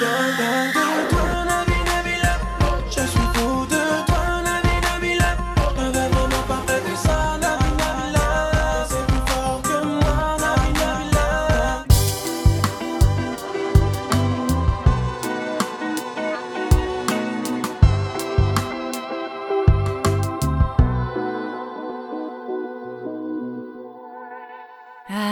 de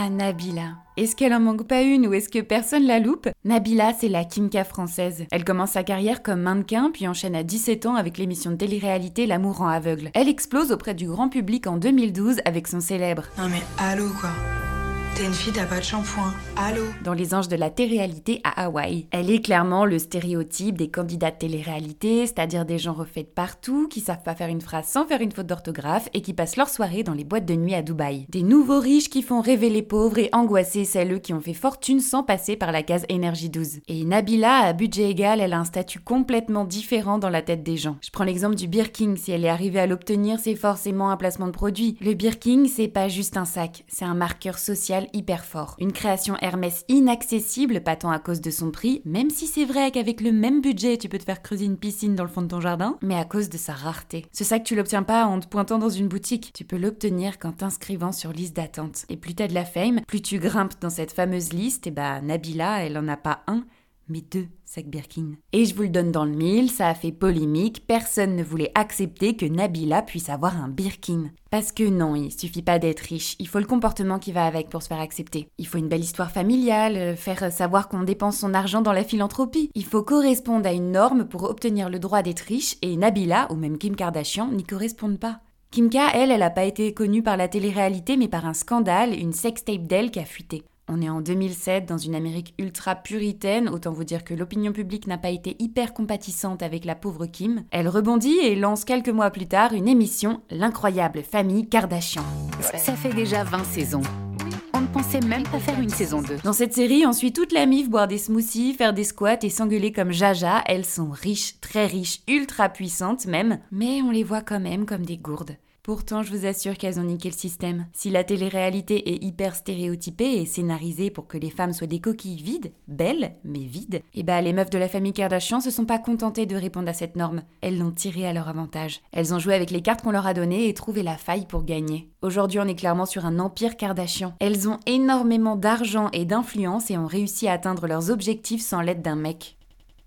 Nabila. Est-ce qu'elle en manque pas une ou est-ce que personne la loupe? Nabila, c'est la Kimka française. Elle commence sa carrière comme mannequin puis enchaîne à 17 ans avec l'émission de télé-réalité L'amour en aveugle. Elle explose auprès du grand public en 2012 avec son célèbre Non mais allô quoi. T'es une fille, t'as pas de shampoing. Allô? Dans Les Anges de la télé-réalité à Hawaï. Elle est clairement le stéréotype des candidats de télé-réalité, c'est-à-dire des gens refaits de partout, qui savent pas faire une phrase sans faire une faute d'orthographe et qui passent leur soirée dans les boîtes de nuit à Dubaï. Des nouveaux riches qui font rêver les pauvres et angoisser celles qui ont fait fortune sans passer par la case énergie 12. Et Nabila, à budget égal, elle a un statut complètement différent dans la tête des gens. Je prends l'exemple du Birking, si elle est arrivée à l'obtenir, c'est forcément un placement de produit. Le Birking, c'est pas juste un sac, c'est un marqueur social hyper fort. Une création Hermès inaccessible, pas tant à cause de son prix, même si c'est vrai qu'avec le même budget, tu peux te faire creuser une piscine dans le fond de ton jardin, mais à cause de sa rareté. Ce sac, tu l'obtiens pas en te pointant dans une boutique, tu peux l'obtenir qu'en t'inscrivant sur liste d'attente. Et plus t'as de la fame, plus tu grimpes dans cette fameuse liste, et bah Nabila, elle en a pas un, mais deux sacs Birkin. Et je vous le donne dans le mille, ça a fait polémique, personne ne voulait accepter que Nabila puisse avoir un Birkin. Parce que non, il suffit pas d'être riche, il faut le comportement qui va avec pour se faire accepter. Il faut une belle histoire familiale, euh, faire savoir qu'on dépense son argent dans la philanthropie. Il faut correspondre à une norme pour obtenir le droit d'être riche, et Nabila, ou même Kim Kardashian, n'y correspondent pas. Kimka, elle, elle a pas été connue par la télé-réalité, mais par un scandale, une sextape d'elle qui a fuité. On est en 2007 dans une Amérique ultra puritaine, autant vous dire que l'opinion publique n'a pas été hyper compatissante avec la pauvre Kim. Elle rebondit et lance quelques mois plus tard une émission, L'incroyable famille Kardashian. Ça fait déjà 20 saisons. On ne pensait même pas faire une saison 2. Dans cette série, on suit toute la mif boire des smoothies, faire des squats et s'engueuler comme Jaja. Elles sont riches, très riches, ultra puissantes même, mais on les voit quand même comme des gourdes. Pourtant, je vous assure qu'elles ont niqué le système. Si la télé-réalité est hyper stéréotypée et scénarisée pour que les femmes soient des coquilles vides, belles, mais vides, et bah les meufs de la famille Kardashian se sont pas contentées de répondre à cette norme. Elles l'ont tirée à leur avantage. Elles ont joué avec les cartes qu'on leur a données et trouvé la faille pour gagner. Aujourd'hui, on est clairement sur un empire Kardashian. Elles ont énormément d'argent et d'influence et ont réussi à atteindre leurs objectifs sans l'aide d'un mec.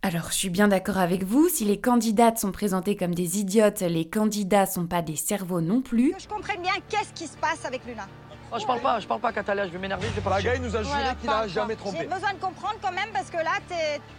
Alors, je suis bien d'accord avec vous, si les candidates sont présentées comme des idiotes, les candidats sont pas des cerveaux non plus. Je comprenne bien qu'est-ce qui se passe avec Luna? Oh, je parle pas, je parle pas, Catalia, je vais m'énerver, je vais pas Pagaille nous a juré Voilà, qu'il a jamais trompé. J'ai besoin de comprendre quand même parce que là,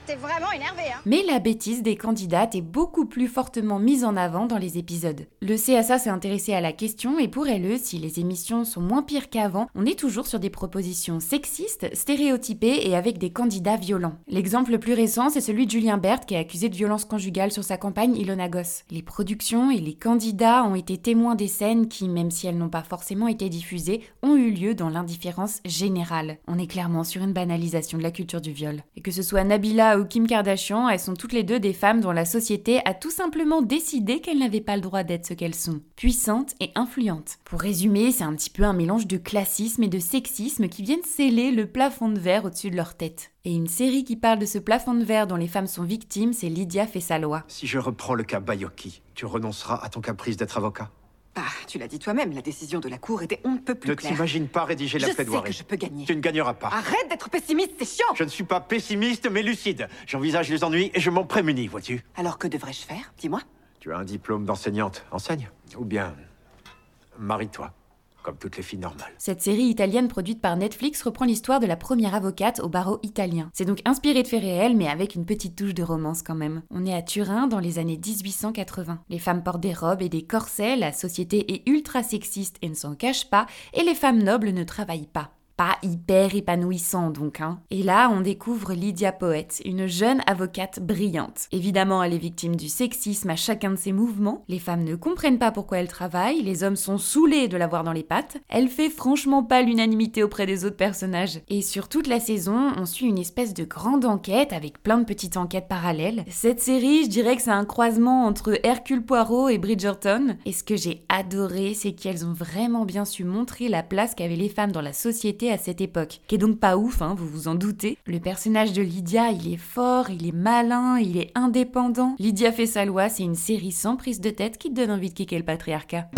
t'es vraiment énervé. Hein. Mais la bêtise des candidates est beaucoup plus fortement mise en avant dans les épisodes. Le CSA s'est intéressé à la question et pour elle, si les émissions sont moins pires qu'avant, on est toujours sur des propositions sexistes, stéréotypées et avec des candidats violents. L'exemple le plus récent, c'est celui de Julien Bert qui est accusé de violence conjugale sur sa campagne Ilona Goss. Les productions et les candidats ont été témoins des scènes qui, même si elles n'ont pas forcément été diffusées, ont eu lieu dans l'indifférence générale. On est clairement sur une banalisation de la culture du viol. Et que ce soit Nabila ou Kim Kardashian, elles sont toutes les deux des femmes dont la société a tout simplement décidé qu'elles n'avaient pas le droit d'être ce qu'elles sont, puissantes et influentes. Pour résumer, c'est un petit peu un mélange de classisme et de sexisme qui viennent sceller le plafond de verre au-dessus de leur tête. Et une série qui parle de ce plafond de verre dont les femmes sont victimes, c'est Lydia fait sa loi. Si je reprends le cas Bayoki, tu renonceras à ton caprice d'être avocat? Bah, tu l'as dit toi-même, la décision de la Cour était on ne peut plus Ne claire. t'imagine pas rédiger Je la sais plaidoirie. que je peux gagner. Tu ne gagneras pas. Arrête d'être pessimiste, c'est chiant Je ne suis pas pessimiste, mais lucide. J'envisage les ennuis et je m'en prémunis, vois-tu. Alors que devrais-je faire? Dis-moi. Tu as un diplôme d'enseignante. Enseigne. Ou bien. Marie-toi. Comme toutes les filles normales. Cette série italienne produite par Netflix reprend l'histoire de la première avocate au barreau italien. C'est donc inspiré de faits réels, mais avec une petite touche de romance quand même. On est à Turin dans les années 1880. Les femmes portent des robes et des corsets, la société est ultra sexiste et ne s'en cache pas, et les femmes nobles ne travaillent pas. Hyper épanouissant donc, hein. Et là, on découvre Lydia Poète, une jeune avocate brillante. Évidemment, elle est victime du sexisme à chacun de ses mouvements. Les femmes ne comprennent pas pourquoi elle travaille, les hommes sont saoulés de la voir dans les pattes. Elle fait franchement pas l'unanimité auprès des autres personnages. Et sur toute la saison, on suit une espèce de grande enquête avec plein de petites enquêtes parallèles. Cette série, je dirais que c'est un croisement entre Hercule Poirot et Bridgerton. Et ce que j'ai adoré, c'est qu'elles ont vraiment bien su montrer la place qu'avaient les femmes dans la société à cette époque, qui est donc pas ouf, hein, vous vous en doutez. Le personnage de Lydia, il est fort, il est malin, il est indépendant. Lydia fait sa loi, c'est une série sans prise de tête qui te donne envie de kicker le patriarcat.